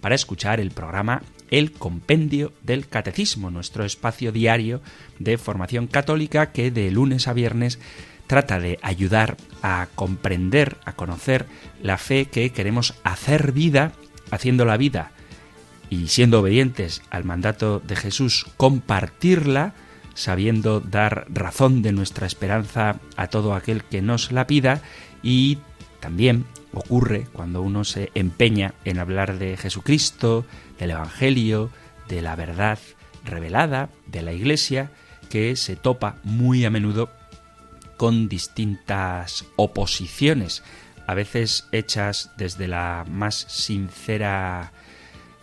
para escuchar el programa El Compendio del Catecismo, nuestro espacio diario de formación católica que de lunes a viernes trata de ayudar a comprender, a conocer la fe que queremos hacer vida, haciendo la vida y siendo obedientes al mandato de Jesús, compartirla, sabiendo dar razón de nuestra esperanza a todo aquel que nos la pida y también ocurre cuando uno se empeña en hablar de Jesucristo, del Evangelio, de la verdad revelada, de la Iglesia, que se topa muy a menudo con distintas oposiciones, a veces hechas desde la más sincera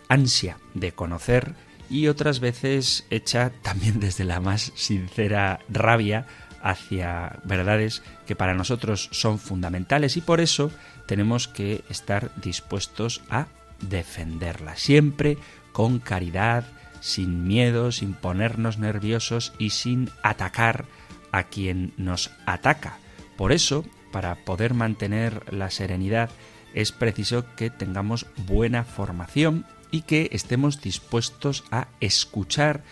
ansia de conocer y otras veces hecha también desde la más sincera rabia hacia verdades que para nosotros son fundamentales. Y por eso tenemos que estar dispuestos a defenderla, siempre con caridad, sin miedo, sin ponernos nerviosos y sin atacar a quien nos ataca. Por eso, para poder mantener la serenidad, es preciso que tengamos buena formación y que estemos dispuestos a escuchar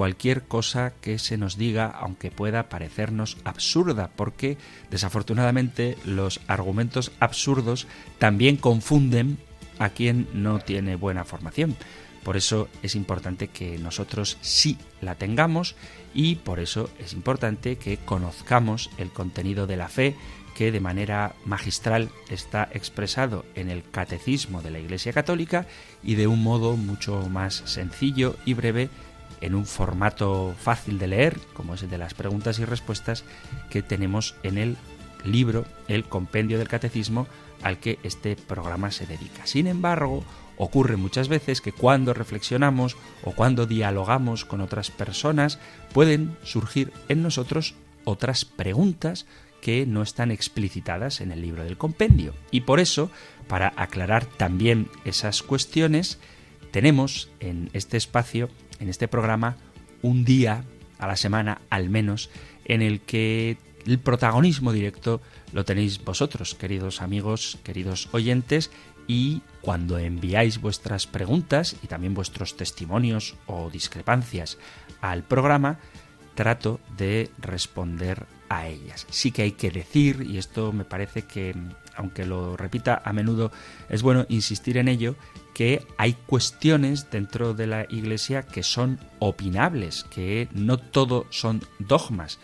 cualquier cosa que se nos diga, aunque pueda parecernos absurda, porque desafortunadamente los argumentos absurdos también confunden a quien no tiene buena formación. Por eso es importante que nosotros sí la tengamos y por eso es importante que conozcamos el contenido de la fe que de manera magistral está expresado en el Catecismo de la Iglesia Católica y de un modo mucho más sencillo y breve en un formato fácil de leer, como es el de las preguntas y respuestas que tenemos en el libro, el compendio del catecismo, al que este programa se dedica. Sin embargo, ocurre muchas veces que cuando reflexionamos o cuando dialogamos con otras personas, pueden surgir en nosotros otras preguntas que no están explicitadas en el libro del compendio. Y por eso, para aclarar también esas cuestiones, tenemos en este espacio en este programa un día a la semana al menos en el que el protagonismo directo lo tenéis vosotros, queridos amigos, queridos oyentes, y cuando enviáis vuestras preguntas y también vuestros testimonios o discrepancias al programa, trato de responder a ellas. Sí que hay que decir, y esto me parece que, aunque lo repita a menudo, es bueno insistir en ello, que hay cuestiones dentro de la Iglesia que son opinables, que no todo son dogmas,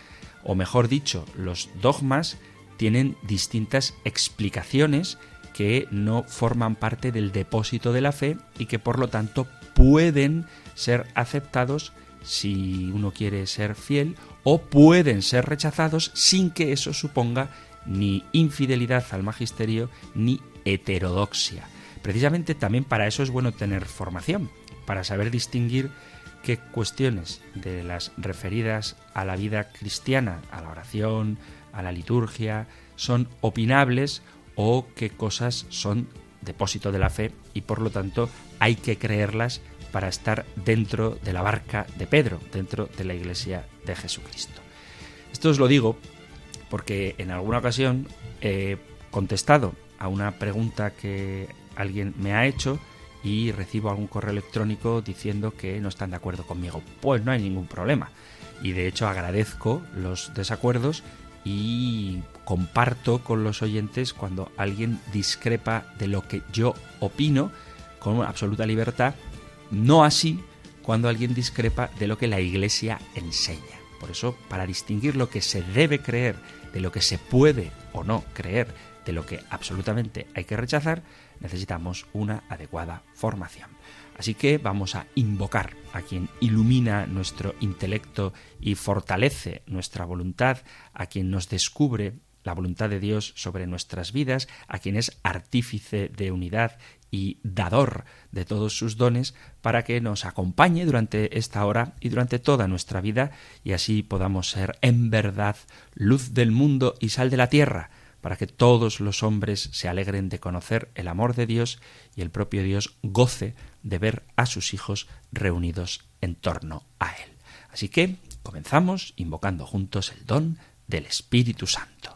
o mejor dicho, los dogmas tienen distintas explicaciones que no forman parte del depósito de la fe y que por lo tanto pueden ser aceptados si uno quiere ser fiel o pueden ser rechazados sin que eso suponga ni infidelidad al magisterio ni heterodoxia. Precisamente también para eso es bueno tener formación, para saber distinguir qué cuestiones de las referidas a la vida cristiana, a la oración, a la liturgia, son opinables o qué cosas son depósito de la fe y por lo tanto hay que creerlas para estar dentro de la barca de Pedro, dentro de la iglesia de Jesucristo. Esto os lo digo porque en alguna ocasión he contestado a una pregunta que alguien me ha hecho y recibo algún correo electrónico diciendo que no están de acuerdo conmigo. Pues no hay ningún problema. Y de hecho agradezco los desacuerdos y comparto con los oyentes cuando alguien discrepa de lo que yo opino con absoluta libertad, no así cuando alguien discrepa de lo que la Iglesia enseña. Por eso, para distinguir lo que se debe creer de lo que se puede o no creer, de lo que absolutamente hay que rechazar, necesitamos una adecuada formación. Así que vamos a invocar a quien ilumina nuestro intelecto y fortalece nuestra voluntad, a quien nos descubre la voluntad de Dios sobre nuestras vidas, a quien es artífice de unidad y dador de todos sus dones, para que nos acompañe durante esta hora y durante toda nuestra vida, y así podamos ser en verdad luz del mundo y sal de la tierra, para que todos los hombres se alegren de conocer el amor de Dios y el propio Dios goce de ver a sus hijos reunidos en torno a Él. Así que comenzamos invocando juntos el don del Espíritu Santo.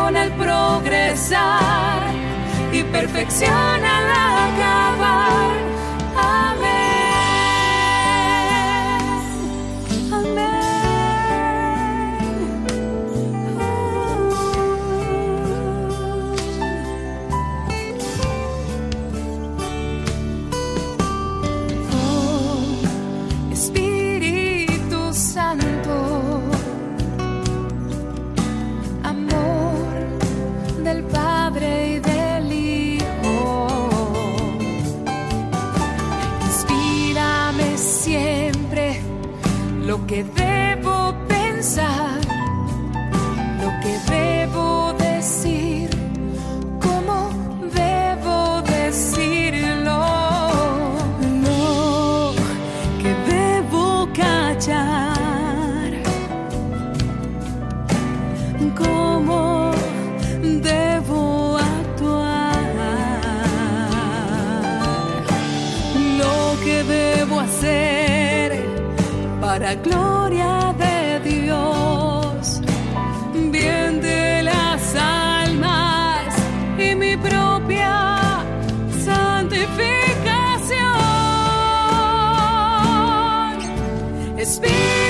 y perfección al acabar. Que debo hacer para gloria de Dios, bien de las almas y mi propia santificación. Espíritu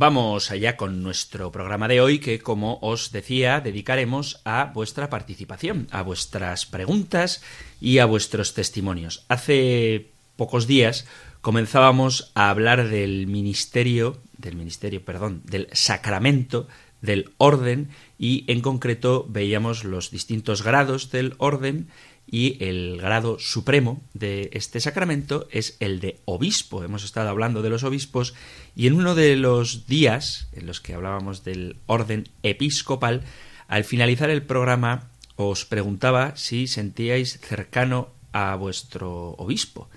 Vamos allá con nuestro programa de hoy que, como os decía, dedicaremos a vuestra participación, a vuestras preguntas y a vuestros testimonios. Hace pocos días comenzábamos a hablar del ministerio, del ministerio, perdón, del sacramento del orden y en concreto veíamos los distintos grados del orden y el grado supremo de este sacramento es el de obispo. Hemos estado hablando de los obispos y en uno de los días en los que hablábamos del orden episcopal, al finalizar el programa os preguntaba si sentíais cercano a vuestro obispo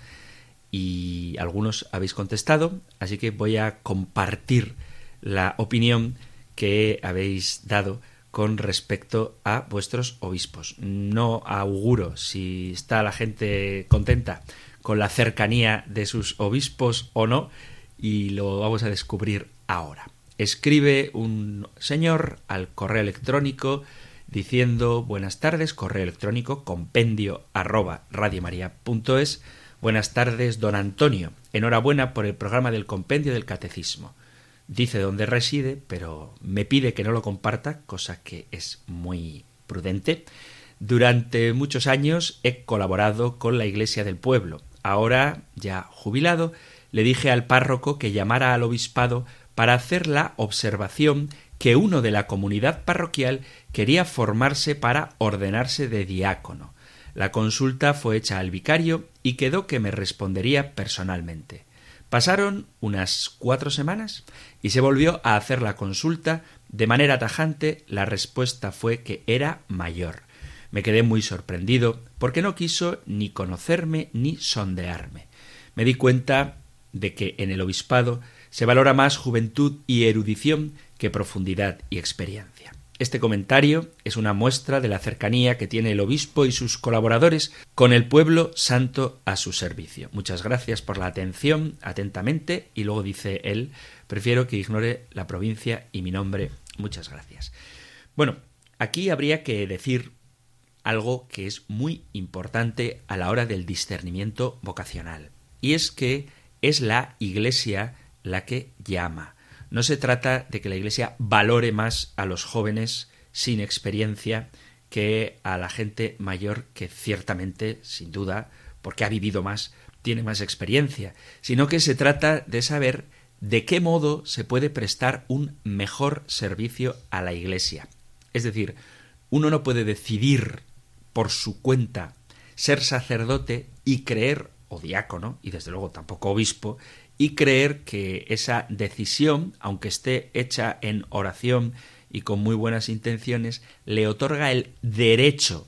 y algunos habéis contestado, así que voy a compartir la opinión que habéis dado con respecto a vuestros obispos. No auguro si está la gente contenta con la cercanía de sus obispos o no, y lo vamos a descubrir ahora. Escribe un señor al correo electrónico diciendo buenas tardes, correo electrónico compendio arroba radiomaria.es. Buenas tardes, don Antonio. Enhorabuena por el programa del compendio del catecismo dice dónde reside, pero me pide que no lo comparta, cosa que es muy prudente. Durante muchos años he colaborado con la Iglesia del Pueblo. Ahora, ya jubilado, le dije al párroco que llamara al obispado para hacer la observación que uno de la comunidad parroquial quería formarse para ordenarse de diácono. La consulta fue hecha al vicario y quedó que me respondería personalmente. Pasaron unas cuatro semanas y se volvió a hacer la consulta. De manera tajante, la respuesta fue que era mayor. Me quedé muy sorprendido porque no quiso ni conocerme ni sondearme. Me di cuenta de que en el obispado se valora más juventud y erudición que profundidad y experiencia. Este comentario es una muestra de la cercanía que tiene el obispo y sus colaboradores con el pueblo santo a su servicio. Muchas gracias por la atención, atentamente, y luego dice él, prefiero que ignore la provincia y mi nombre. Muchas gracias. Bueno, aquí habría que decir algo que es muy importante a la hora del discernimiento vocacional, y es que es la Iglesia la que llama. No se trata de que la Iglesia valore más a los jóvenes sin experiencia que a la gente mayor que ciertamente, sin duda, porque ha vivido más, tiene más experiencia, sino que se trata de saber de qué modo se puede prestar un mejor servicio a la Iglesia. Es decir, uno no puede decidir por su cuenta ser sacerdote y creer, o diácono, y desde luego tampoco obispo, y creer que esa decisión, aunque esté hecha en oración y con muy buenas intenciones, le otorga el derecho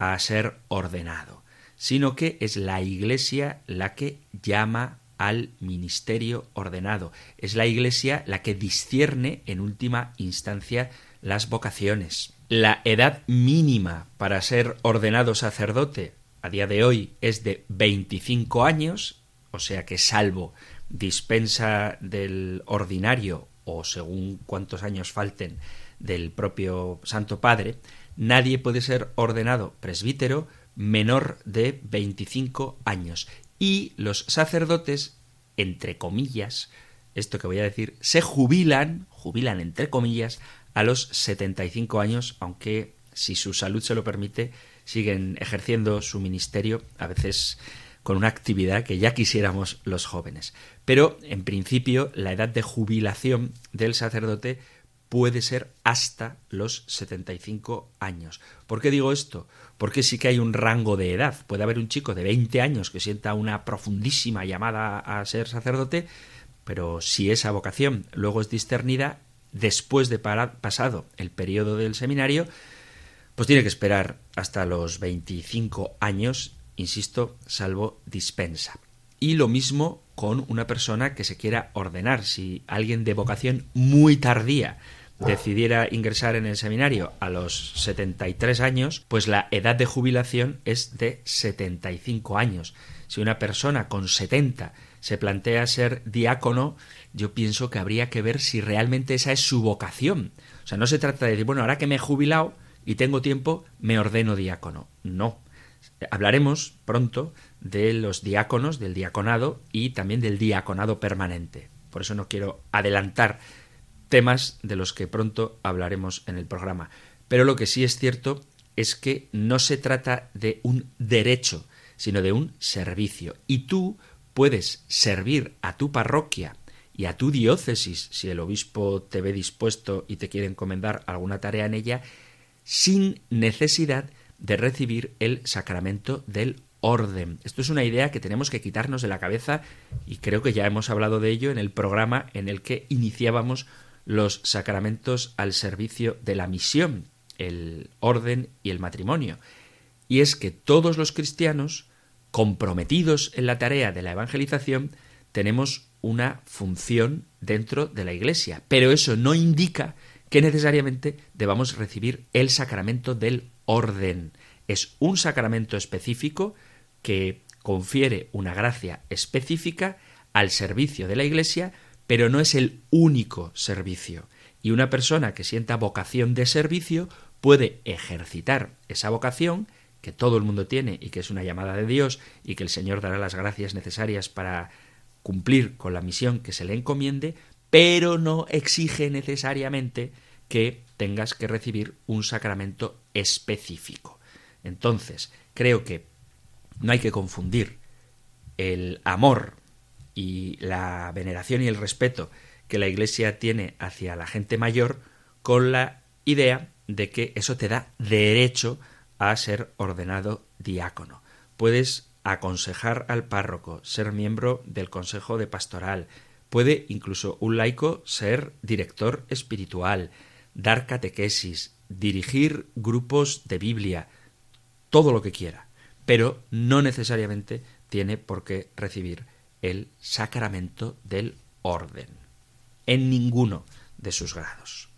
a ser ordenado, sino que es la Iglesia la que llama al ministerio ordenado. Es la Iglesia la que discierne en última instancia las vocaciones. La edad mínima para ser ordenado sacerdote a día de hoy es de 25 años, o sea que salvo dispensa del ordinario o según cuántos años falten del propio Santo Padre, nadie puede ser ordenado presbítero menor de 25 años. Y los sacerdotes, entre comillas, esto que voy a decir, se jubilan, jubilan entre comillas, a los 75 años, aunque si su salud se lo permite, siguen ejerciendo su ministerio, a veces con una actividad que ya quisiéramos los jóvenes. Pero, en principio, la edad de jubilación del sacerdote puede ser hasta los 75 años. ¿Por qué digo esto? Porque sí que hay un rango de edad. Puede haber un chico de 20 años que sienta una profundísima llamada a ser sacerdote, pero si esa vocación luego es discernida, después de pasado el periodo del seminario, pues tiene que esperar hasta los 25 años insisto, salvo dispensa. Y lo mismo con una persona que se quiera ordenar. Si alguien de vocación muy tardía decidiera ingresar en el seminario a los 73 años, pues la edad de jubilación es de 75 años. Si una persona con 70 se plantea ser diácono, yo pienso que habría que ver si realmente esa es su vocación. O sea, no se trata de decir, bueno, ahora que me he jubilado y tengo tiempo, me ordeno diácono. No, Hablaremos pronto de los diáconos, del diaconado y también del diaconado permanente. Por eso no quiero adelantar temas de los que pronto hablaremos en el programa. Pero lo que sí es cierto es que no se trata de un derecho, sino de un servicio. Y tú puedes servir a tu parroquia y a tu diócesis, si el obispo te ve dispuesto y te quiere encomendar alguna tarea en ella, sin necesidad de recibir el sacramento del orden. Esto es una idea que tenemos que quitarnos de la cabeza y creo que ya hemos hablado de ello en el programa en el que iniciábamos los sacramentos al servicio de la misión, el orden y el matrimonio. Y es que todos los cristianos, comprometidos en la tarea de la evangelización, tenemos una función dentro de la Iglesia. Pero eso no indica que necesariamente debamos recibir el sacramento del orden. Es un sacramento específico que confiere una gracia específica al servicio de la Iglesia, pero no es el único servicio. Y una persona que sienta vocación de servicio puede ejercitar esa vocación que todo el mundo tiene y que es una llamada de Dios y que el Señor dará las gracias necesarias para cumplir con la misión que se le encomiende, pero no exige necesariamente que tengas que recibir un sacramento específico. Entonces, creo que no hay que confundir el amor y la veneración y el respeto que la Iglesia tiene hacia la gente mayor con la idea de que eso te da derecho a ser ordenado diácono. Puedes aconsejar al párroco, ser miembro del consejo de pastoral, puede incluso un laico ser director espiritual, dar catequesis, dirigir grupos de Biblia, todo lo que quiera, pero no necesariamente tiene por qué recibir el sacramento del orden, en ninguno de sus grados.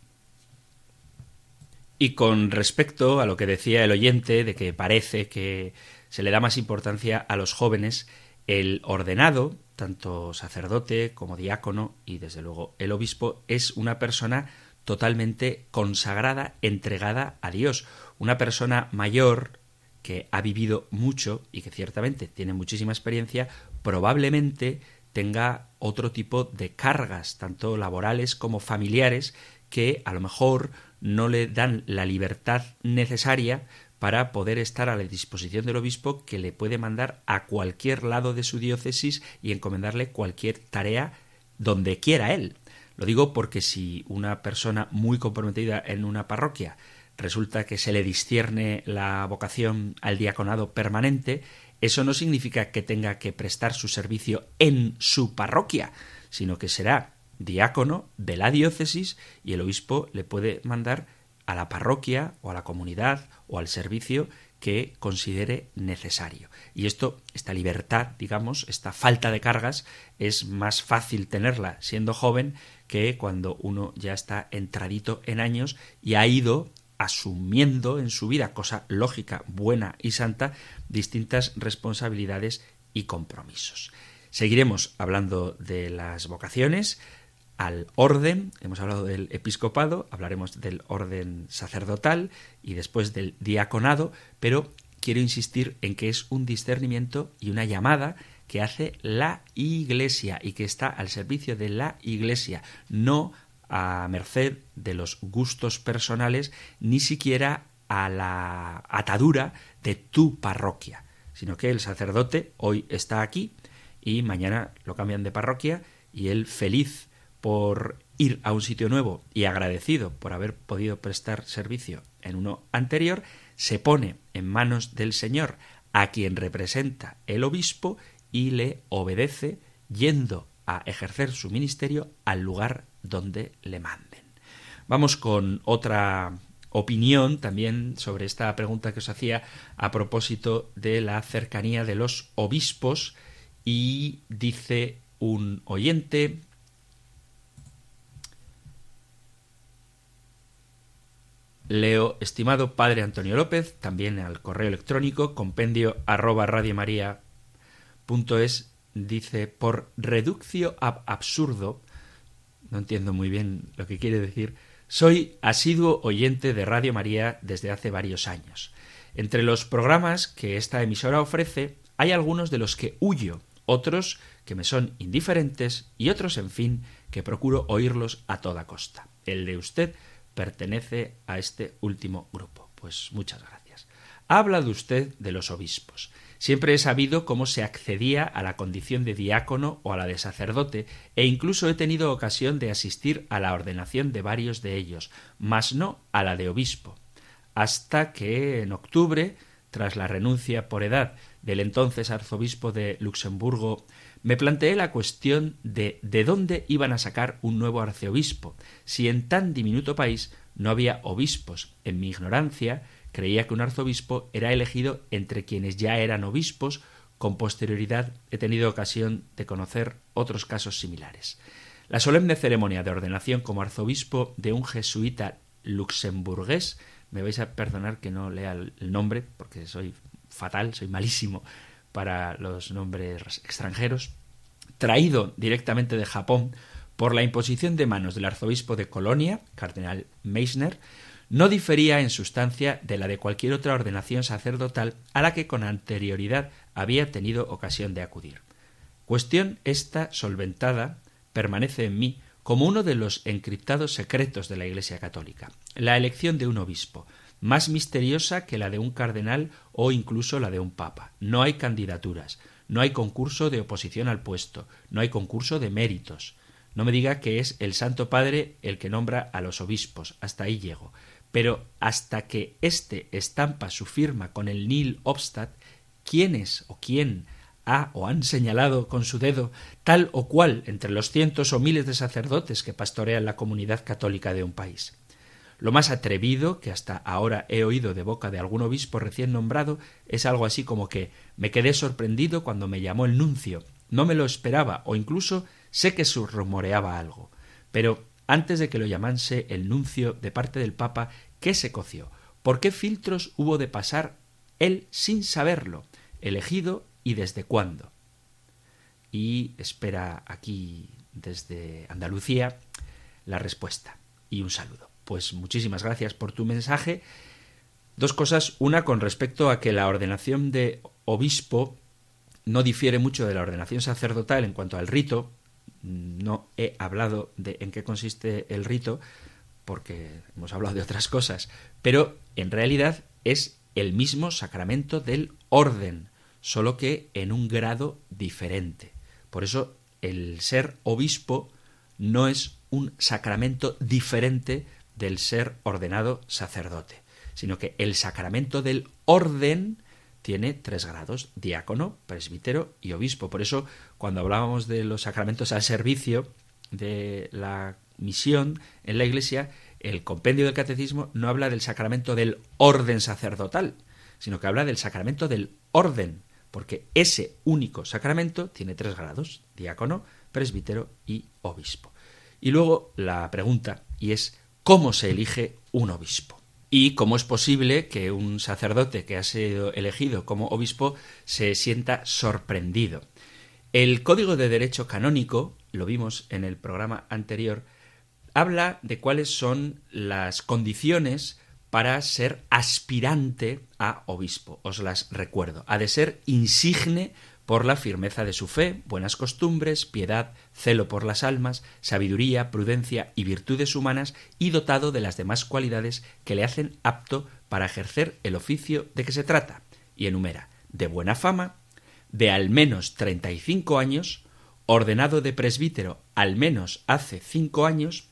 Y con respecto a lo que decía el oyente de que parece que se le da más importancia a los jóvenes, el ordenado, tanto sacerdote como diácono y desde luego el obispo, es una persona totalmente consagrada, entregada a Dios, una persona mayor que ha vivido mucho y que ciertamente tiene muchísima experiencia, probablemente tenga otro tipo de cargas, tanto laborales como familiares, que a lo mejor no le dan la libertad necesaria para poder estar a la disposición del obispo que le puede mandar a cualquier lado de su diócesis y encomendarle cualquier tarea donde quiera él. Lo digo porque si una persona muy comprometida en una parroquia resulta que se le discierne la vocación al diaconado permanente, eso no significa que tenga que prestar su servicio en su parroquia, sino que será diácono de la diócesis y el obispo le puede mandar a la parroquia o a la comunidad o al servicio que considere necesario. Y esto, esta libertad, digamos, esta falta de cargas, es más fácil tenerla siendo joven que cuando uno ya está entradito en años y ha ido asumiendo en su vida, cosa lógica, buena y santa, distintas responsabilidades y compromisos. Seguiremos hablando de las vocaciones, al orden, hemos hablado del episcopado, hablaremos del orden sacerdotal y después del diaconado, pero quiero insistir en que es un discernimiento y una llamada que hace la Iglesia y que está al servicio de la Iglesia, no a merced de los gustos personales, ni siquiera a la atadura de tu parroquia, sino que el sacerdote hoy está aquí y mañana lo cambian de parroquia y él feliz por ir a un sitio nuevo y agradecido por haber podido prestar servicio en uno anterior, se pone en manos del Señor a quien representa el obispo y le obedece yendo a ejercer su ministerio al lugar donde le manden. Vamos con otra opinión también sobre esta pregunta que os hacía a propósito de la cercanía de los obispos y dice un oyente Leo, estimado padre Antonio López, también al correo electrónico compendio arroba es dice por reduccio ab absurdo, no entiendo muy bien lo que quiere decir, soy asiduo oyente de Radio María desde hace varios años. Entre los programas que esta emisora ofrece hay algunos de los que huyo otros que me son indiferentes y otros, en fin, que procuro oírlos a toda costa. El de usted pertenece a este último grupo. Pues muchas gracias. Habla de usted de los obispos. Siempre he sabido cómo se accedía a la condición de diácono o a la de sacerdote, e incluso he tenido ocasión de asistir a la ordenación de varios de ellos, mas no a la de obispo. Hasta que en octubre, tras la renuncia por edad del entonces arzobispo de Luxemburgo, me planteé la cuestión de de dónde iban a sacar un nuevo arceobispo, si en tan diminuto país no había obispos. En mi ignorancia, creía que un arzobispo era elegido entre quienes ya eran obispos, con posterioridad he tenido ocasión de conocer otros casos similares. La solemne ceremonia de ordenación como arzobispo de un jesuita luxemburgués, me vais a perdonar que no lea el nombre, porque soy fatal, soy malísimo para los nombres extranjeros, traído directamente de Japón por la imposición de manos del arzobispo de Colonia, cardenal Meissner, no difería en sustancia de la de cualquier otra ordenación sacerdotal a la que con anterioridad había tenido ocasión de acudir. Cuestión esta solventada permanece en mí como uno de los encriptados secretos de la Iglesia católica, la elección de un obispo, más misteriosa que la de un cardenal o incluso la de un papa. No hay candidaturas, no hay concurso de oposición al puesto, no hay concurso de méritos. No me diga que es el Santo Padre el que nombra a los obispos, hasta ahí llego pero hasta que éste estampa su firma con el nil obstat, quiénes o quién ha o han señalado con su dedo tal o cual entre los cientos o miles de sacerdotes que pastorean la comunidad católica de un país. Lo más atrevido que hasta ahora he oído de boca de algún obispo recién nombrado es algo así como que me quedé sorprendido cuando me llamó el nuncio, no me lo esperaba o incluso sé que rumoreaba algo. Pero antes de que lo llamase el nuncio de parte del Papa, ¿qué se coció? ¿Por qué filtros hubo de pasar él sin saberlo? ¿Elegido y desde cuándo? Y espera aquí desde Andalucía la respuesta y un saludo. Pues muchísimas gracias por tu mensaje. Dos cosas. Una con respecto a que la ordenación de obispo no difiere mucho de la ordenación sacerdotal en cuanto al rito, no he hablado de en qué consiste el rito, porque hemos hablado de otras cosas, pero en realidad es el mismo sacramento del orden, solo que en un grado diferente. Por eso el ser obispo no es un sacramento diferente del ser ordenado sacerdote, sino que el sacramento del orden tiene tres grados, diácono, presbítero y obispo. Por eso, cuando hablábamos de los sacramentos al servicio de la misión en la Iglesia, el compendio del catecismo no habla del sacramento del orden sacerdotal, sino que habla del sacramento del orden, porque ese único sacramento tiene tres grados, diácono, presbítero y obispo. Y luego la pregunta, y es, ¿cómo se elige un obispo? Y cómo es posible que un sacerdote que ha sido elegido como obispo se sienta sorprendido. El Código de Derecho Canónico, lo vimos en el programa anterior, habla de cuáles son las condiciones para ser aspirante a obispo. Os las recuerdo. Ha de ser insigne por la firmeza de su fe, buenas costumbres, piedad, celo por las almas, sabiduría, prudencia y virtudes humanas, y dotado de las demás cualidades que le hacen apto para ejercer el oficio de que se trata, y enumera de buena fama, de al menos treinta y cinco años, ordenado de presbítero al menos hace cinco años,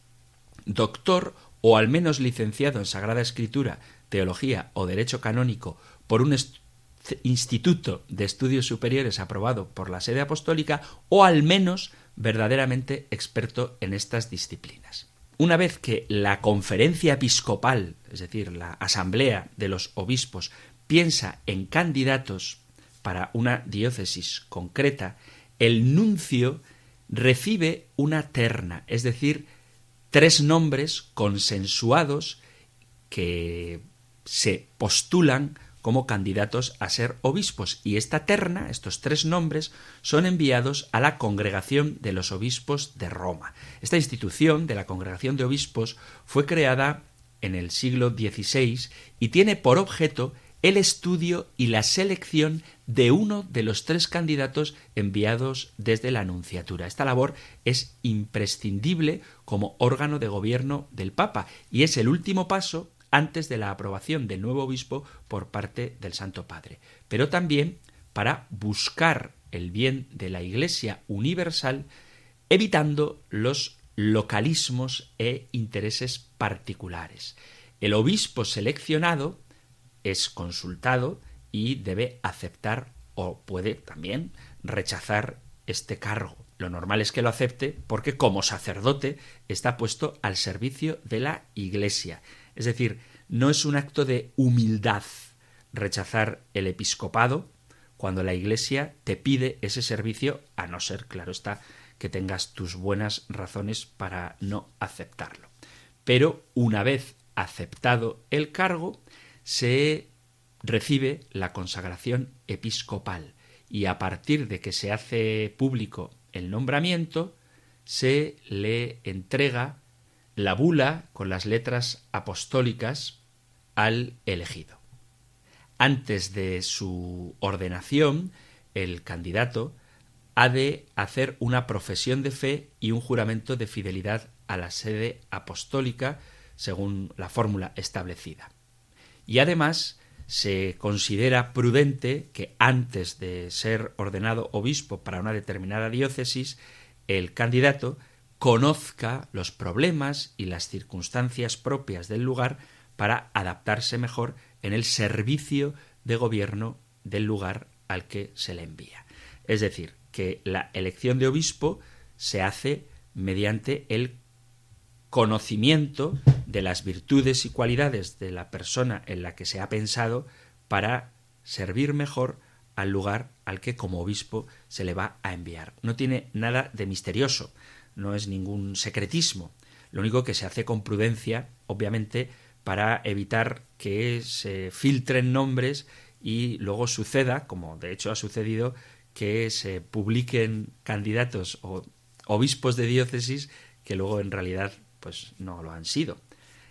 doctor o al menos licenciado en Sagrada Escritura, Teología o Derecho Canónico por un instituto de estudios superiores aprobado por la sede apostólica o al menos verdaderamente experto en estas disciplinas. Una vez que la conferencia episcopal, es decir, la asamblea de los obispos, piensa en candidatos para una diócesis concreta, el nuncio recibe una terna, es decir, tres nombres consensuados que se postulan como candidatos a ser obispos y esta terna, estos tres nombres, son enviados a la Congregación de los Obispos de Roma. Esta institución de la Congregación de Obispos fue creada en el siglo XVI y tiene por objeto el estudio y la selección de uno de los tres candidatos enviados desde la Anunciatura. Esta labor es imprescindible como órgano de gobierno del Papa y es el último paso antes de la aprobación del nuevo obispo por parte del Santo Padre, pero también para buscar el bien de la Iglesia universal, evitando los localismos e intereses particulares. El obispo seleccionado es consultado y debe aceptar o puede también rechazar este cargo. Lo normal es que lo acepte porque como sacerdote está puesto al servicio de la Iglesia. Es decir, no es un acto de humildad rechazar el episcopado cuando la Iglesia te pide ese servicio, a no ser, claro está, que tengas tus buenas razones para no aceptarlo. Pero una vez aceptado el cargo, se recibe la consagración episcopal y a partir de que se hace público el nombramiento, se le entrega la bula con las letras apostólicas al elegido. Antes de su ordenación, el candidato ha de hacer una profesión de fe y un juramento de fidelidad a la sede apostólica según la fórmula establecida. Y además se considera prudente que antes de ser ordenado obispo para una determinada diócesis, el candidato conozca los problemas y las circunstancias propias del lugar para adaptarse mejor en el servicio de gobierno del lugar al que se le envía. Es decir, que la elección de obispo se hace mediante el conocimiento de las virtudes y cualidades de la persona en la que se ha pensado para servir mejor al lugar al que como obispo se le va a enviar. No tiene nada de misterioso, no es ningún secretismo. Lo único que se hace con prudencia, obviamente, para evitar que se filtren nombres y luego suceda, como de hecho ha sucedido, que se publiquen candidatos o obispos de diócesis que luego en realidad pues no lo han sido.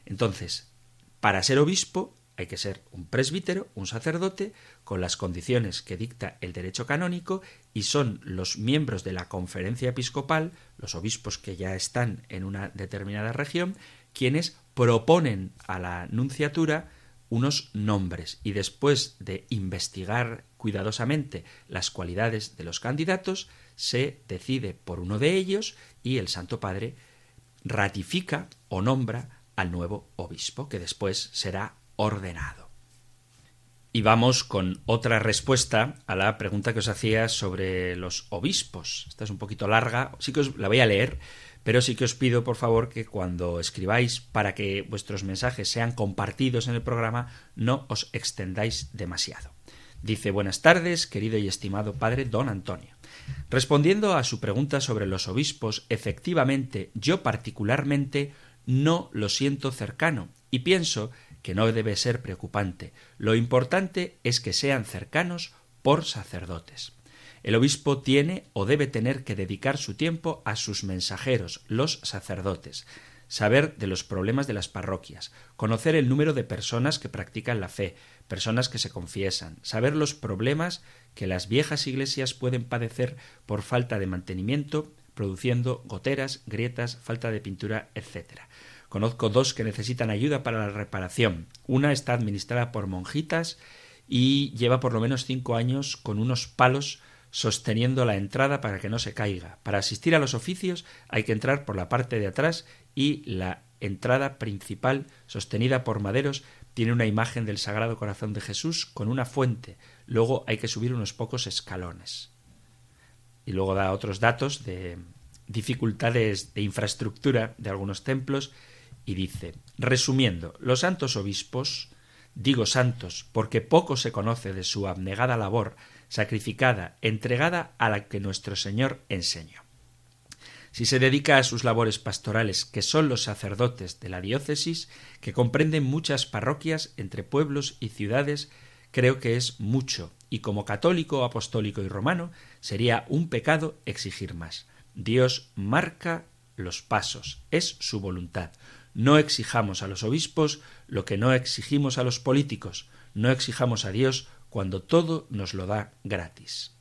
Entonces, para ser obispo hay que ser un presbítero, un sacerdote, con las condiciones que dicta el derecho canónico, y son los miembros de la conferencia episcopal, los obispos que ya están en una determinada región, quienes proponen a la nunciatura unos nombres y después de investigar cuidadosamente las cualidades de los candidatos, se decide por uno de ellos y el Santo Padre ratifica o nombra al nuevo obispo, que después será ordenado. Y vamos con otra respuesta a la pregunta que os hacía sobre los obispos. Esta es un poquito larga, sí que os la voy a leer, pero sí que os pido, por favor, que cuando escribáis para que vuestros mensajes sean compartidos en el programa, no os extendáis demasiado. Dice Buenas tardes, querido y estimado padre don Antonio. Respondiendo a su pregunta sobre los obispos, efectivamente, yo particularmente no lo siento cercano y pienso que no debe ser preocupante. Lo importante es que sean cercanos por sacerdotes. El obispo tiene o debe tener que dedicar su tiempo a sus mensajeros, los sacerdotes, saber de los problemas de las parroquias, conocer el número de personas que practican la fe, personas que se confiesan, saber los problemas que las viejas iglesias pueden padecer por falta de mantenimiento, produciendo goteras, grietas, falta de pintura, etc. Conozco dos que necesitan ayuda para la reparación. Una está administrada por monjitas y lleva por lo menos cinco años con unos palos sosteniendo la entrada para que no se caiga. Para asistir a los oficios hay que entrar por la parte de atrás y la entrada principal, sostenida por maderos, tiene una imagen del Sagrado Corazón de Jesús con una fuente. Luego hay que subir unos pocos escalones. Y luego da otros datos de dificultades de infraestructura de algunos templos y dice, resumiendo, los santos obispos, digo santos porque poco se conoce de su abnegada labor sacrificada, entregada a la que nuestro Señor enseñó. Si se dedica a sus labores pastorales, que son los sacerdotes de la diócesis, que comprenden muchas parroquias entre pueblos y ciudades, creo que es mucho, y como católico, apostólico y romano, sería un pecado exigir más. Dios marca los pasos, es su voluntad. No exijamos a los obispos lo que no exigimos a los políticos, No exijamos a Dios cuando todo nos lo da gratis.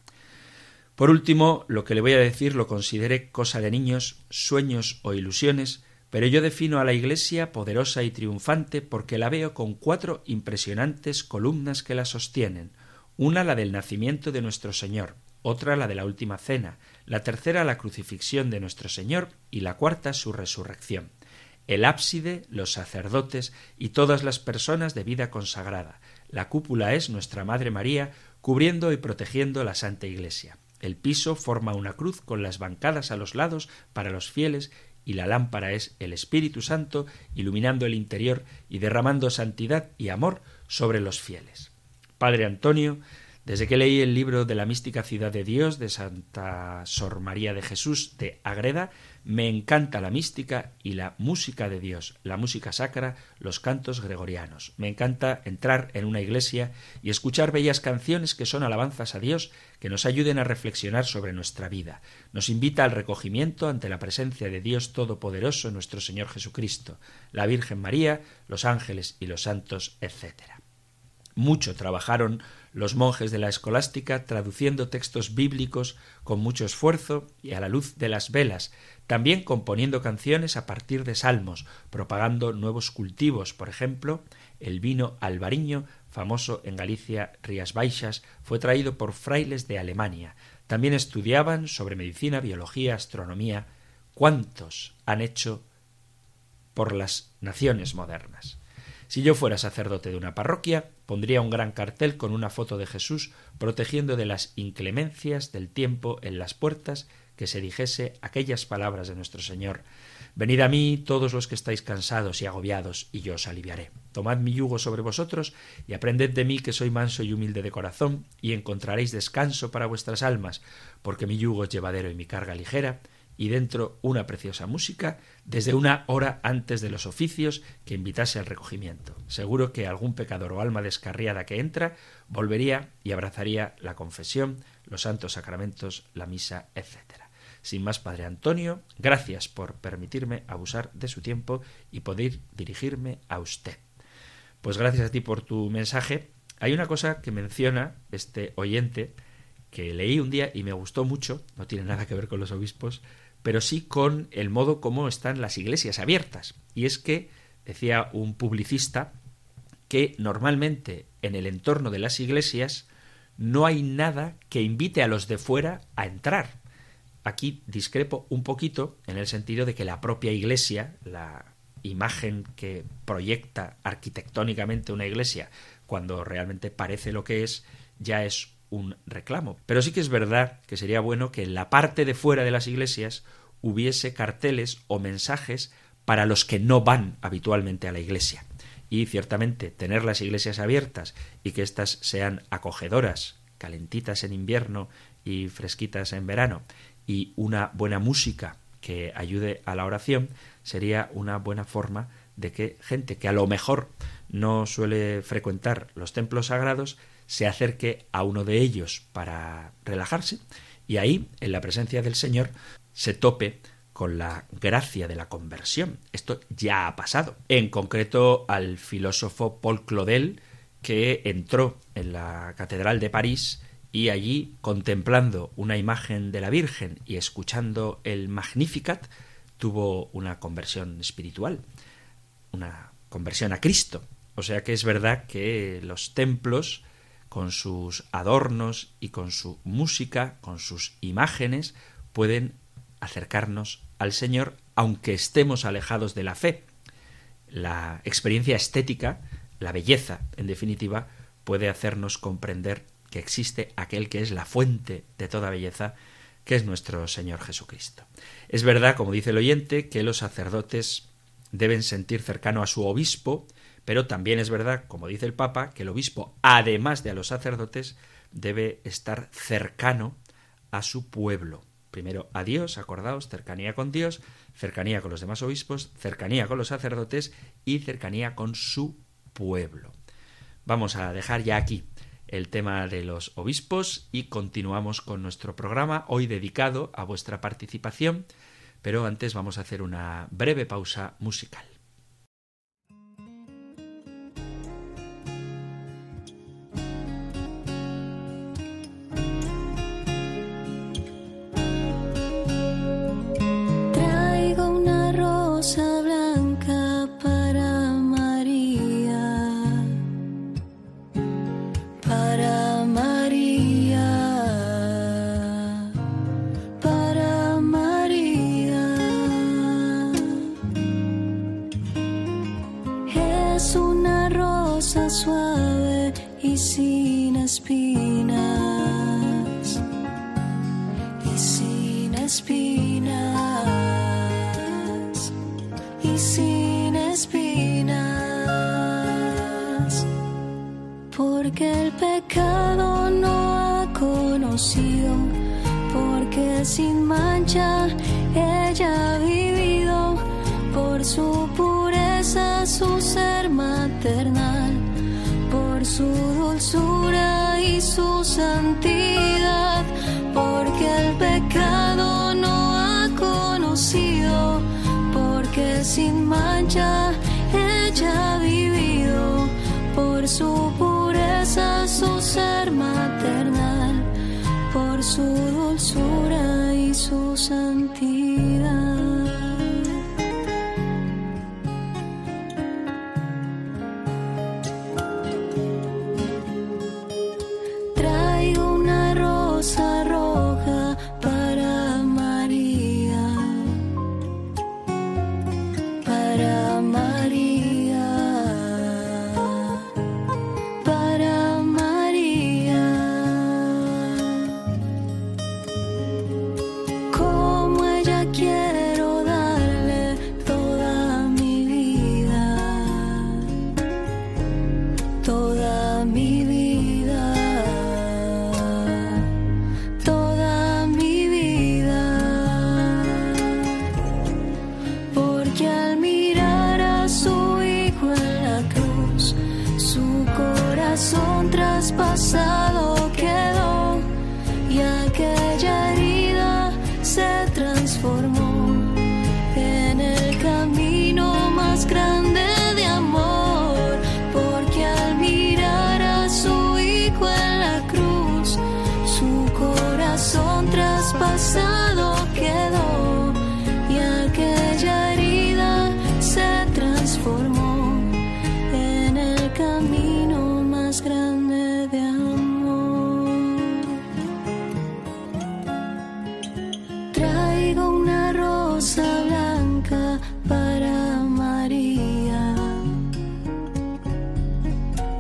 Por último, lo que le voy a decir lo consideré cosa de niños, sueños o ilusiones, pero yo defino a la Iglesia poderosa y triunfante porque la veo con cuatro impresionantes columnas que la sostienen, una la del nacimiento de nuestro Señor, otra la de la última cena, la tercera la crucifixión de nuestro Señor. Y la cuarta su resurrección. El ábside, los sacerdotes y todas las personas de vida consagrada. La cúpula es nuestra Madre María, cubriendo y protegiendo la Santa Iglesia. El piso forma una cruz con las bancadas a los lados para los fieles y la lámpara es el Espíritu Santo iluminando el interior y derramando santidad y amor sobre los fieles. Padre Antonio, desde que leí el libro de la mística ciudad de Dios de Santa Sor María de Jesús de Agreda, me encanta la mística y la música de Dios, la música sacra, los cantos gregorianos. Me encanta entrar en una iglesia y escuchar bellas canciones que son alabanzas a Dios, que nos ayuden a reflexionar sobre nuestra vida. Nos invita al recogimiento ante la presencia de Dios Todopoderoso, nuestro Señor Jesucristo, la Virgen María, los ángeles y los santos, etc. Mucho trabajaron los monjes de la escolástica traduciendo textos bíblicos con mucho esfuerzo y a la luz de las velas, también componiendo canciones a partir de salmos, propagando nuevos cultivos, por ejemplo, el vino albariño, famoso en Galicia, Rías Baixas, fue traído por frailes de Alemania. También estudiaban sobre medicina, biología, astronomía. ¿Cuántos han hecho por las naciones modernas? Si yo fuera sacerdote de una parroquia, pondría un gran cartel con una foto de Jesús protegiendo de las inclemencias del tiempo en las puertas que se dijese aquellas palabras de nuestro Señor Venid a mí todos los que estáis cansados y agobiados, y yo os aliviaré. Tomad mi yugo sobre vosotros, y aprended de mí que soy manso y humilde de corazón, y encontraréis descanso para vuestras almas, porque mi yugo es llevadero y mi carga ligera, y dentro una preciosa música desde una hora antes de los oficios que invitase al recogimiento. Seguro que algún pecador o alma descarriada que entra volvería y abrazaría la confesión, los santos sacramentos, la misa, etc. Sin más, Padre Antonio, gracias por permitirme abusar de su tiempo y poder dirigirme a usted. Pues gracias a ti por tu mensaje. Hay una cosa que menciona este oyente que leí un día y me gustó mucho, no tiene nada que ver con los obispos, pero sí con el modo como están las iglesias abiertas. Y es que, decía un publicista, que normalmente en el entorno de las iglesias no hay nada que invite a los de fuera a entrar. Aquí discrepo un poquito en el sentido de que la propia iglesia, la imagen que proyecta arquitectónicamente una iglesia, cuando realmente parece lo que es, ya es un reclamo. Pero sí que es verdad que sería bueno que en la parte de fuera de las iglesias hubiese carteles o mensajes para los que no van habitualmente a la iglesia. Y ciertamente tener las iglesias abiertas y que éstas sean acogedoras, calentitas en invierno y fresquitas en verano, y una buena música que ayude a la oración, sería una buena forma de que gente que a lo mejor no suele frecuentar los templos sagrados se acerque a uno de ellos para relajarse y ahí, en la presencia del Señor, se tope con la gracia de la conversión. Esto ya ha pasado. En concreto al filósofo Paul Claudel, que entró en la Catedral de París y allí, contemplando una imagen de la Virgen y escuchando el Magnificat, tuvo una conversión espiritual, una conversión a Cristo. O sea que es verdad que los templos con sus adornos y con su música, con sus imágenes, pueden acercarnos al Señor aunque estemos alejados de la fe. La experiencia estética, la belleza, en definitiva, puede hacernos comprender que existe aquel que es la fuente de toda belleza, que es nuestro Señor Jesucristo. Es verdad, como dice el oyente, que los sacerdotes deben sentir cercano a su obispo, pero también es verdad, como dice el Papa, que el obispo, además de a los sacerdotes, debe estar cercano a su pueblo. Primero a Dios, acordaos, cercanía con Dios, cercanía con los demás obispos, cercanía con los sacerdotes y cercanía con su pueblo. Vamos a dejar ya aquí el tema de los obispos y continuamos con nuestro programa hoy dedicado a vuestra participación, pero antes vamos a hacer una breve pausa musical. Ella ha vivido por su pureza, su ser maternal, por su dulzura y su santidad, porque el pecado no ha conocido, porque sin mancha ella ha vivido por su pureza, su ser maternal, por su dulzura y su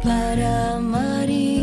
para María,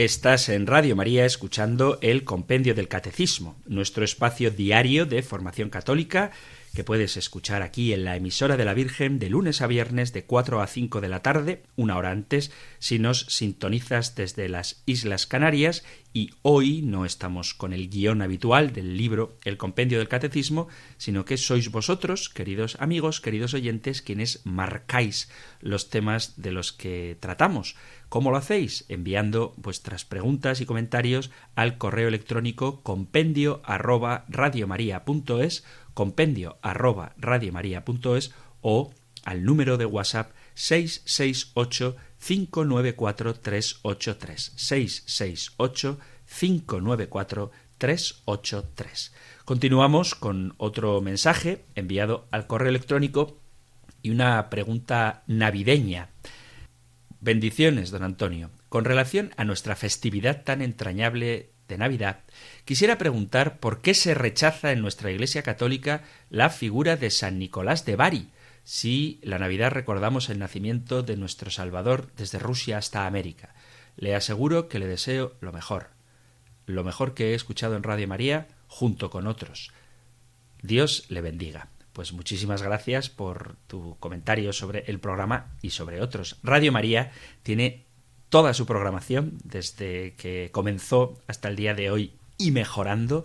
Estás en Radio María escuchando el Compendio del Catecismo, nuestro espacio diario de formación católica que puedes escuchar aquí en la emisora de la Virgen de lunes a viernes de 4 a 5 de la tarde, una hora antes, si nos sintonizas desde las Islas Canarias y hoy no estamos con el guion habitual del libro El Compendio del Catecismo, sino que sois vosotros, queridos amigos, queridos oyentes, quienes marcáis los temas de los que tratamos. ¿Cómo lo hacéis? Enviando vuestras preguntas y comentarios al correo electrónico compendio arroba radiomaria.es compendio arroba radiomaria.es o al número de WhatsApp 668 594 383 668 594 383. Continuamos con otro mensaje enviado al correo electrónico y una pregunta navideña. Bendiciones, don Antonio. Con relación a nuestra festividad tan entrañable de Navidad, quisiera preguntar por qué se rechaza en nuestra Iglesia Católica la figura de San Nicolás de Bari, si la Navidad recordamos el nacimiento de nuestro Salvador desde Rusia hasta América. Le aseguro que le deseo lo mejor, lo mejor que he escuchado en Radio María junto con otros. Dios le bendiga. Pues muchísimas gracias por tu comentario sobre el programa y sobre otros. Radio María tiene toda su programación desde que comenzó hasta el día de hoy y mejorando,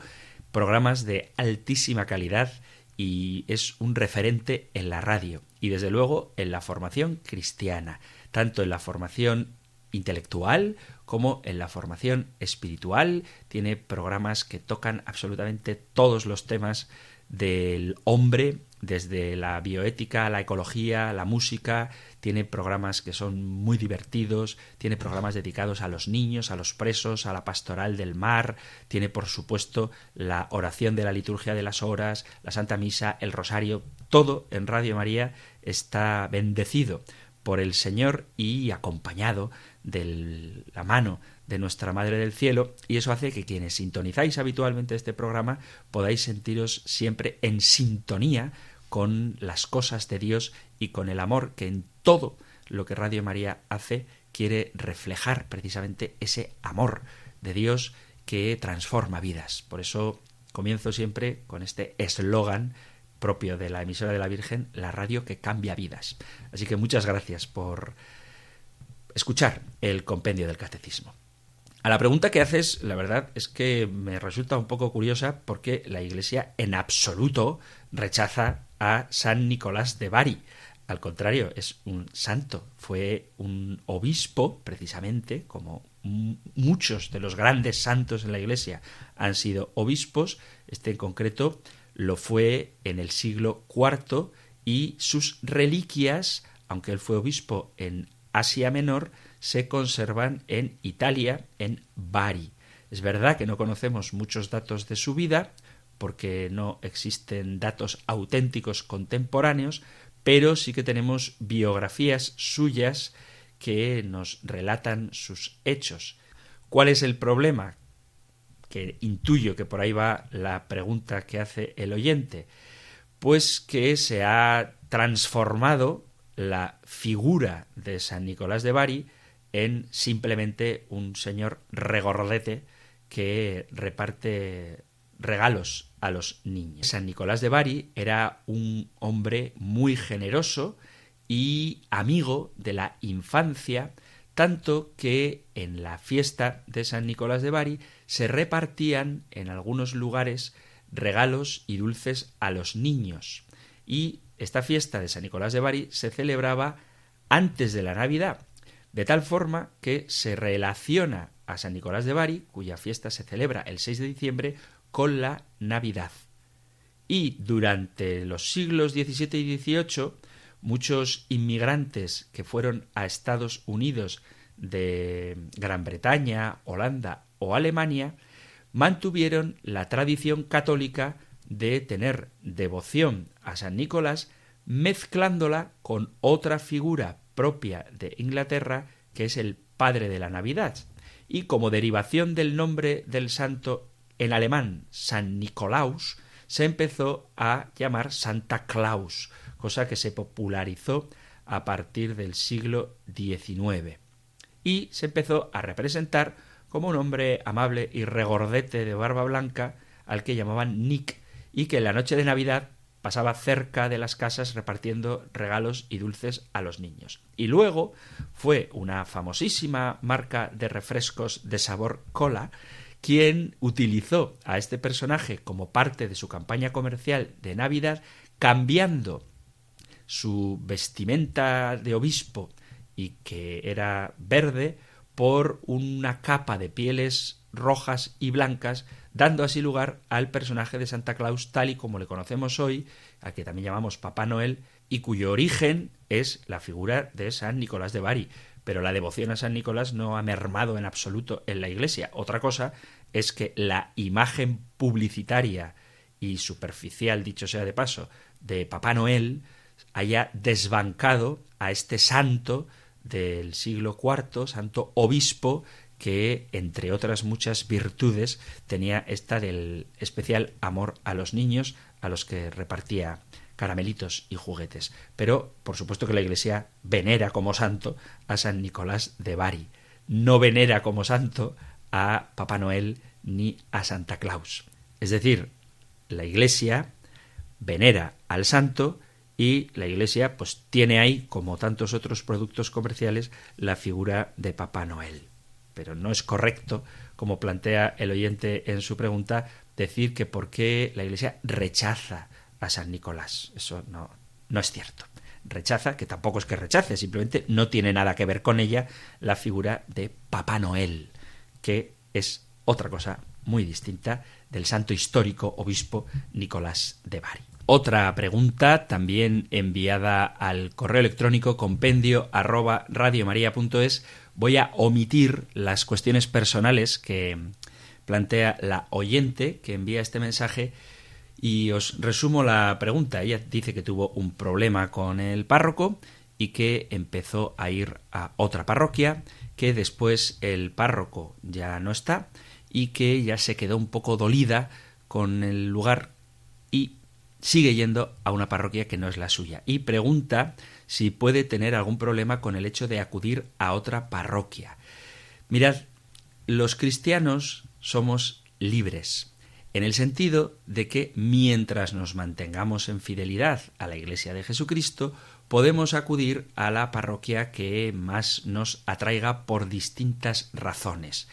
programas de altísima calidad y es un referente en la radio y desde luego en la formación cristiana, tanto en la formación intelectual como en la formación espiritual. Tiene programas que tocan absolutamente todos los temas del hombre, desde la bioética, la ecología, la música, tiene programas que son muy divertidos, tiene programas dedicados a los niños, a los presos, a la pastoral del mar, tiene por supuesto la oración de la liturgia de las horas, la Santa Misa, el Rosario, todo en Radio María está bendecido por el Señor y acompañado de la mano de nuestra Madre del Cielo y eso hace que quienes sintonizáis habitualmente este programa podáis sentiros siempre en sintonía con las cosas de Dios y con el amor que en todo lo que Radio María hace quiere reflejar precisamente ese amor de Dios que transforma vidas. Por eso comienzo siempre con este eslogan propio de la emisora de la Virgen, la radio que cambia vidas. Así que muchas gracias por escuchar el compendio del catecismo. A la pregunta que haces, la verdad es que me resulta un poco curiosa porque la Iglesia en absoluto rechaza a San Nicolás de Bari. Al contrario, es un santo. Fue un obispo, precisamente, como muchos de los grandes santos en la Iglesia han sido obispos. Este en concreto lo fue en el siglo IV y sus reliquias, aunque él fue obispo en Asia Menor, se conservan en Italia, en Bari. Es verdad que no conocemos muchos datos de su vida, porque no existen datos auténticos contemporáneos, pero sí que tenemos biografías suyas que nos relatan sus hechos. ¿Cuál es el problema? Que intuyo que por ahí va la pregunta que hace el oyente. Pues que se ha transformado la figura de San Nicolás de Bari en simplemente un señor regordete que reparte regalos a los niños. San Nicolás de Bari era un hombre muy generoso y amigo de la infancia, tanto que en la fiesta de San Nicolás de Bari se repartían en algunos lugares regalos y dulces a los niños. Y esta fiesta de San Nicolás de Bari se celebraba antes de la Navidad, de tal forma que se relaciona a San Nicolás de Bari, cuya fiesta se celebra el 6 de diciembre, con la Navidad. Y durante los siglos XVII y XVIII, muchos inmigrantes que fueron a Estados Unidos de Gran Bretaña, Holanda o Alemania, mantuvieron la tradición católica de tener devoción a San Nicolás mezclándola con otra figura propia de Inglaterra, que es el Padre de la Navidad. Y como derivación del nombre del santo en alemán San Nicolaus, se empezó a llamar Santa Claus, cosa que se popularizó a partir del siglo XIX. Y se empezó a representar como un hombre amable y regordete de barba blanca al que llamaban Nick y que en la noche de Navidad pasaba cerca de las casas repartiendo regalos y dulces a los niños. Y luego fue una famosísima marca de refrescos de sabor cola quien utilizó a este personaje como parte de su campaña comercial de Navidad, cambiando su vestimenta de obispo y que era verde por una capa de pieles rojas y blancas dando así lugar al personaje de Santa Claus tal y como le conocemos hoy, a que también llamamos Papá Noel, y cuyo origen es la figura de San Nicolás de Bari. Pero la devoción a San Nicolás no ha mermado en absoluto en la Iglesia. Otra cosa es que la imagen publicitaria y superficial, dicho sea de paso, de Papá Noel haya desbancado a este santo del siglo IV, santo obispo, que, entre otras muchas virtudes, tenía esta del especial amor a los niños, a los que repartía caramelitos y juguetes. Pero, por supuesto que la Iglesia venera como santo a San Nicolás de Bari. No venera como santo a Papá Noel ni a Santa Claus. Es decir, la Iglesia venera al santo y la Iglesia pues tiene ahí, como tantos otros productos comerciales, la figura de Papá Noel pero no es correcto, como plantea el oyente en su pregunta, decir que por qué la Iglesia rechaza a San Nicolás. Eso no, no es cierto. Rechaza, que tampoco es que rechace, simplemente no tiene nada que ver con ella la figura de Papá Noel, que es otra cosa muy distinta del santo histórico obispo Nicolás de Bari. Otra pregunta, también enviada al correo electrónico compendio arroba radiomaria.es, voy a omitir las cuestiones personales que plantea la oyente que envía este mensaje y os resumo la pregunta. Ella dice que tuvo un problema con el párroco y que empezó a ir a otra parroquia, que después el párroco ya no está y que ya se quedó un poco dolida con el lugar y sigue yendo a una parroquia que no es la suya y pregunta si puede tener algún problema con el hecho de acudir a otra parroquia. Mirad, los cristianos somos libres, en el sentido de que mientras nos mantengamos en fidelidad a la Iglesia de Jesucristo, podemos acudir a la parroquia que más nos atraiga por distintas razones.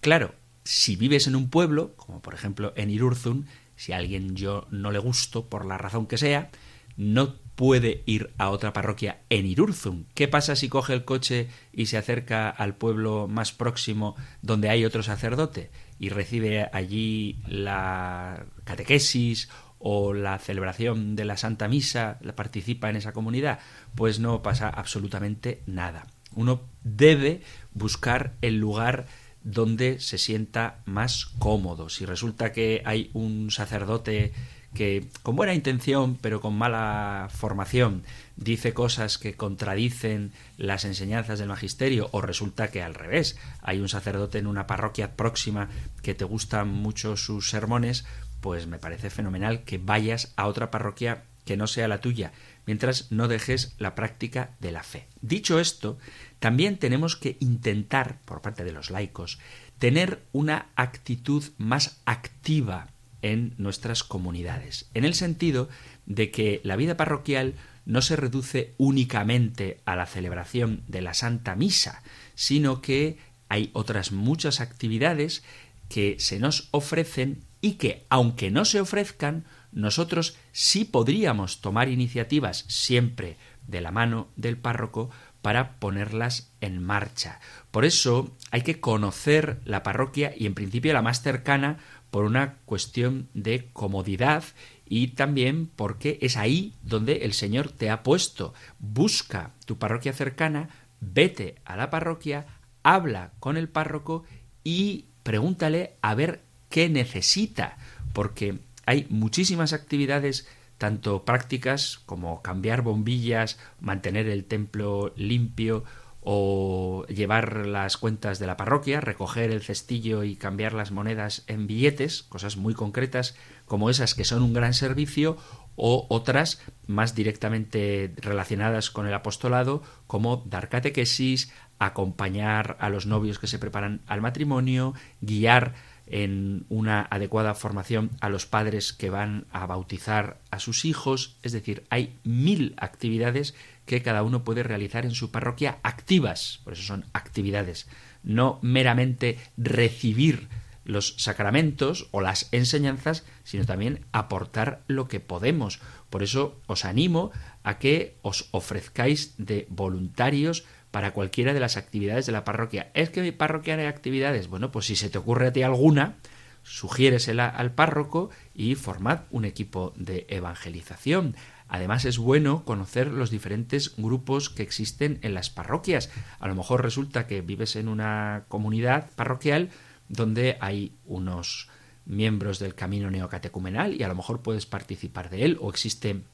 Claro, si vives en un pueblo, como por ejemplo en Irurzun, si a alguien yo no le gusto por la razón que sea, no puede ir a otra parroquia en Irurzun. ¿Qué pasa si coge el coche y se acerca al pueblo más próximo donde hay otro sacerdote y recibe allí la catequesis o la celebración de la Santa Misa, participa en esa comunidad? Pues no pasa absolutamente nada. Uno debe buscar el lugar donde se sienta más cómodo. Si resulta que hay un sacerdote que con buena intención pero con mala formación dice cosas que contradicen las enseñanzas del magisterio o resulta que al revés hay un sacerdote en una parroquia próxima que te gustan mucho sus sermones pues me parece fenomenal que vayas a otra parroquia que no sea la tuya mientras no dejes la práctica de la fe. Dicho esto, también tenemos que intentar, por parte de los laicos, tener una actitud más activa en nuestras comunidades, en el sentido de que la vida parroquial no se reduce únicamente a la celebración de la Santa Misa, sino que hay otras muchas actividades que se nos ofrecen y que, aunque no se ofrezcan, nosotros sí podríamos tomar iniciativas siempre de la mano del párroco para ponerlas en marcha. Por eso hay que conocer la parroquia y en principio la más cercana por una cuestión de comodidad y también porque es ahí donde el Señor te ha puesto. Busca tu parroquia cercana, vete a la parroquia, habla con el párroco y pregúntale a ver qué necesita, porque hay muchísimas actividades tanto prácticas como cambiar bombillas, mantener el templo limpio o llevar las cuentas de la parroquia, recoger el cestillo y cambiar las monedas en billetes, cosas muy concretas como esas que son un gran servicio, o otras más directamente relacionadas con el apostolado, como dar catequesis, acompañar a los novios que se preparan al matrimonio, guiar en una adecuada formación a los padres que van a bautizar a sus hijos, es decir, hay mil actividades que cada uno puede realizar en su parroquia activas, por eso son actividades, no meramente recibir los sacramentos o las enseñanzas, sino también aportar lo que podemos. Por eso os animo a que os ofrezcáis de voluntarios para cualquiera de las actividades de la parroquia. ¿Es que mi parroquia hay actividades? Bueno, pues si se te ocurre a ti alguna, sugiéresela al párroco y formad un equipo de evangelización. Además es bueno conocer los diferentes grupos que existen en las parroquias. A lo mejor resulta que vives en una comunidad parroquial donde hay unos miembros del camino neocatecumenal y a lo mejor puedes participar de él o existen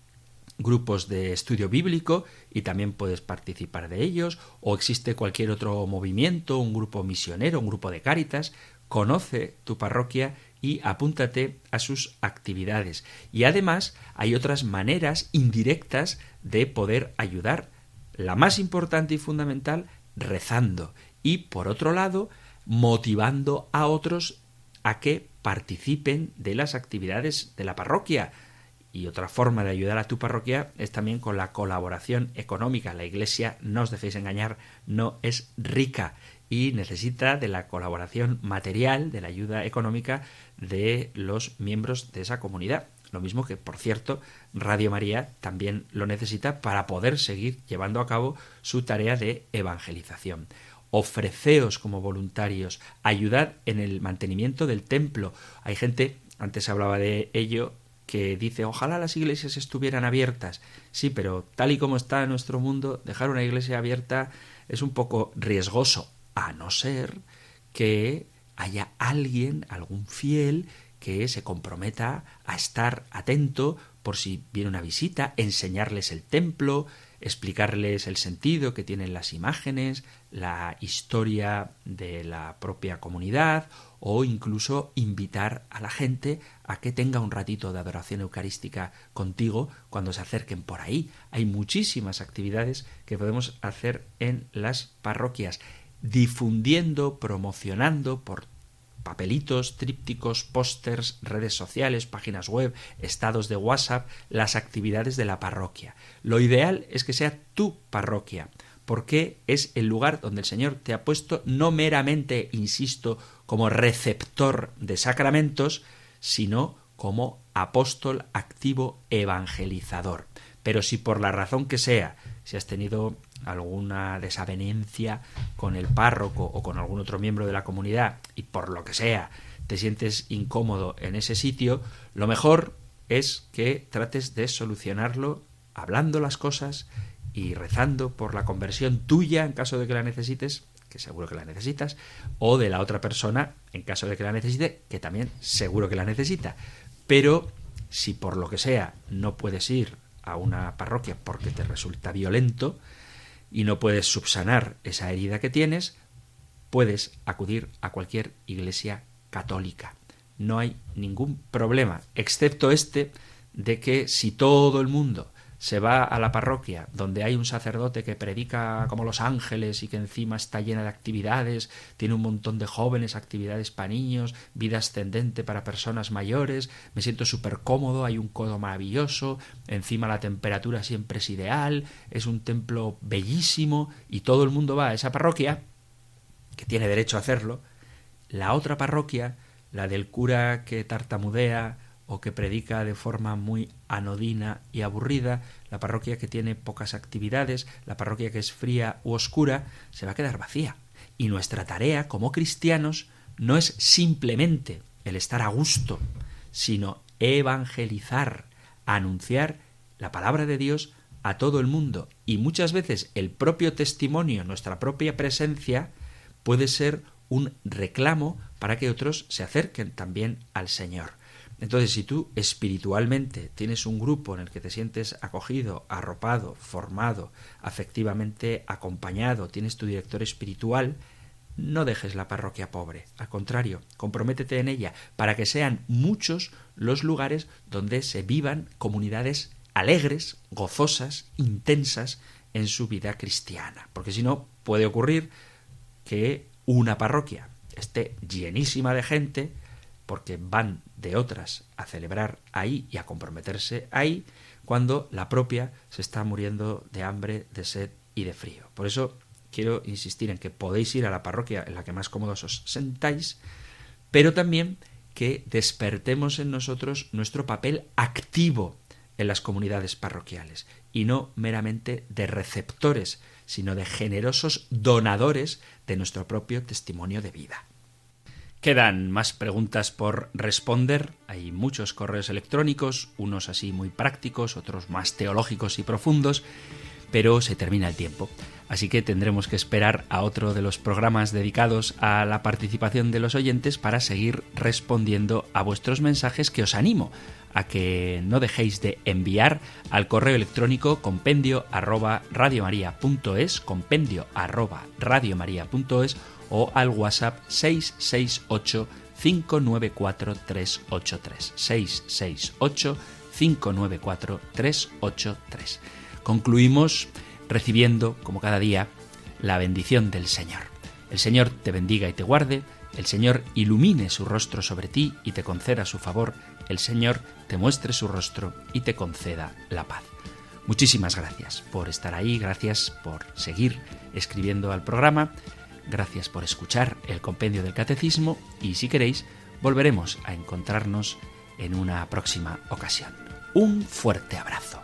grupos de estudio bíblico y también puedes participar de ellos, o existe cualquier otro movimiento, un grupo misionero, un grupo de cáritas, conoce tu parroquia y apúntate a sus actividades. Y además hay otras maneras indirectas de poder ayudar. La más importante y fundamental, rezando. Y por otro lado, motivando a otros a que participen de las actividades de la parroquia y otra forma de ayudar a tu parroquia es también con la colaboración económica. La Iglesia, no os dejéis engañar, no es rica y necesita de la colaboración material, de la ayuda económica de los miembros de esa comunidad. Lo mismo que, por cierto, Radio María también lo necesita para poder seguir llevando a cabo su tarea de evangelización. Ofreceos como voluntarios, ayudad en el mantenimiento del templo. Hay gente, antes hablaba de ello, que dice ojalá las iglesias estuvieran abiertas. Sí, pero tal y como está nuestro mundo, dejar una iglesia abierta es un poco riesgoso, a no ser que haya alguien, algún fiel, que se comprometa a estar atento por si viene una visita, enseñarles el templo, explicarles el sentido que tienen las imágenes, la historia de la propia comunidad o incluso invitar a la gente a que tenga un ratito de adoración eucarística contigo cuando se acerquen por ahí. Hay muchísimas actividades que podemos hacer en las parroquias, difundiendo, promocionando por papelitos, trípticos, pósters, redes sociales, páginas web, estados de WhatsApp, las actividades de la parroquia. Lo ideal es que sea tu parroquia, porque es el lugar donde el Señor te ha puesto no meramente, insisto, como receptor de sacramentos, sino como apóstol activo evangelizador. Pero si por la razón que sea, si has tenido alguna desavenencia con el párroco o con algún otro miembro de la comunidad y por lo que sea te sientes incómodo en ese sitio, lo mejor es que trates de solucionarlo hablando las cosas y rezando por la conversión tuya en caso de que la necesites, que seguro que la necesitas, o de la otra persona en caso de que la necesite, que también seguro que la necesita. Pero si por lo que sea no puedes ir a una parroquia porque te resulta violento, y no puedes subsanar esa herida que tienes, puedes acudir a cualquier iglesia católica. No hay ningún problema, excepto este de que si todo el mundo se va a la parroquia donde hay un sacerdote que predica como los ángeles y que encima está llena de actividades, tiene un montón de jóvenes, actividades para niños, vida ascendente para personas mayores, me siento súper cómodo, hay un codo maravilloso, encima la temperatura siempre es ideal, es un templo bellísimo y todo el mundo va a esa parroquia, que tiene derecho a hacerlo, la otra parroquia, la del cura que tartamudea, o que predica de forma muy anodina y aburrida, la parroquia que tiene pocas actividades, la parroquia que es fría u oscura, se va a quedar vacía. Y nuestra tarea como cristianos no es simplemente el estar a gusto, sino evangelizar, anunciar la palabra de Dios a todo el mundo. Y muchas veces el propio testimonio, nuestra propia presencia, puede ser un reclamo para que otros se acerquen también al Señor. Entonces, si tú espiritualmente tienes un grupo en el que te sientes acogido, arropado, formado, afectivamente acompañado, tienes tu director espiritual, no dejes la parroquia pobre. Al contrario, comprométete en ella para que sean muchos los lugares donde se vivan comunidades alegres, gozosas, intensas en su vida cristiana. Porque si no, puede ocurrir que una parroquia esté llenísima de gente, porque van de otras a celebrar ahí y a comprometerse ahí, cuando la propia se está muriendo de hambre, de sed y de frío. Por eso quiero insistir en que podéis ir a la parroquia en la que más cómodos os sentáis, pero también que despertemos en nosotros nuestro papel activo en las comunidades parroquiales y no meramente de receptores, sino de generosos donadores de nuestro propio testimonio de vida. Quedan más preguntas por responder. Hay muchos correos electrónicos, unos así muy prácticos, otros más teológicos y profundos, pero se termina el tiempo. Así que tendremos que esperar a otro de los programas dedicados a la participación de los oyentes para seguir respondiendo a vuestros mensajes que os animo a que no dejéis de enviar al correo electrónico compendio arroba compendio arroba o al WhatsApp 668 594 383. 668 594 383. Concluimos recibiendo, como cada día, la bendición del Señor. El Señor te bendiga y te guarde, el Señor ilumine su rostro sobre ti y te conceda su favor, el Señor te muestre su rostro y te conceda la paz. Muchísimas gracias por estar ahí, gracias por seguir escribiendo al programa Gracias por escuchar el compendio del catecismo y si queréis, volveremos a encontrarnos en una próxima ocasión. Un fuerte abrazo.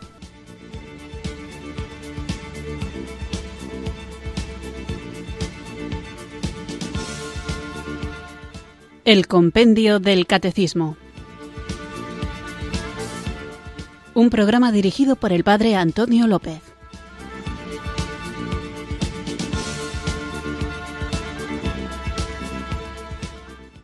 El compendio del catecismo. Un programa dirigido por el padre Antonio López.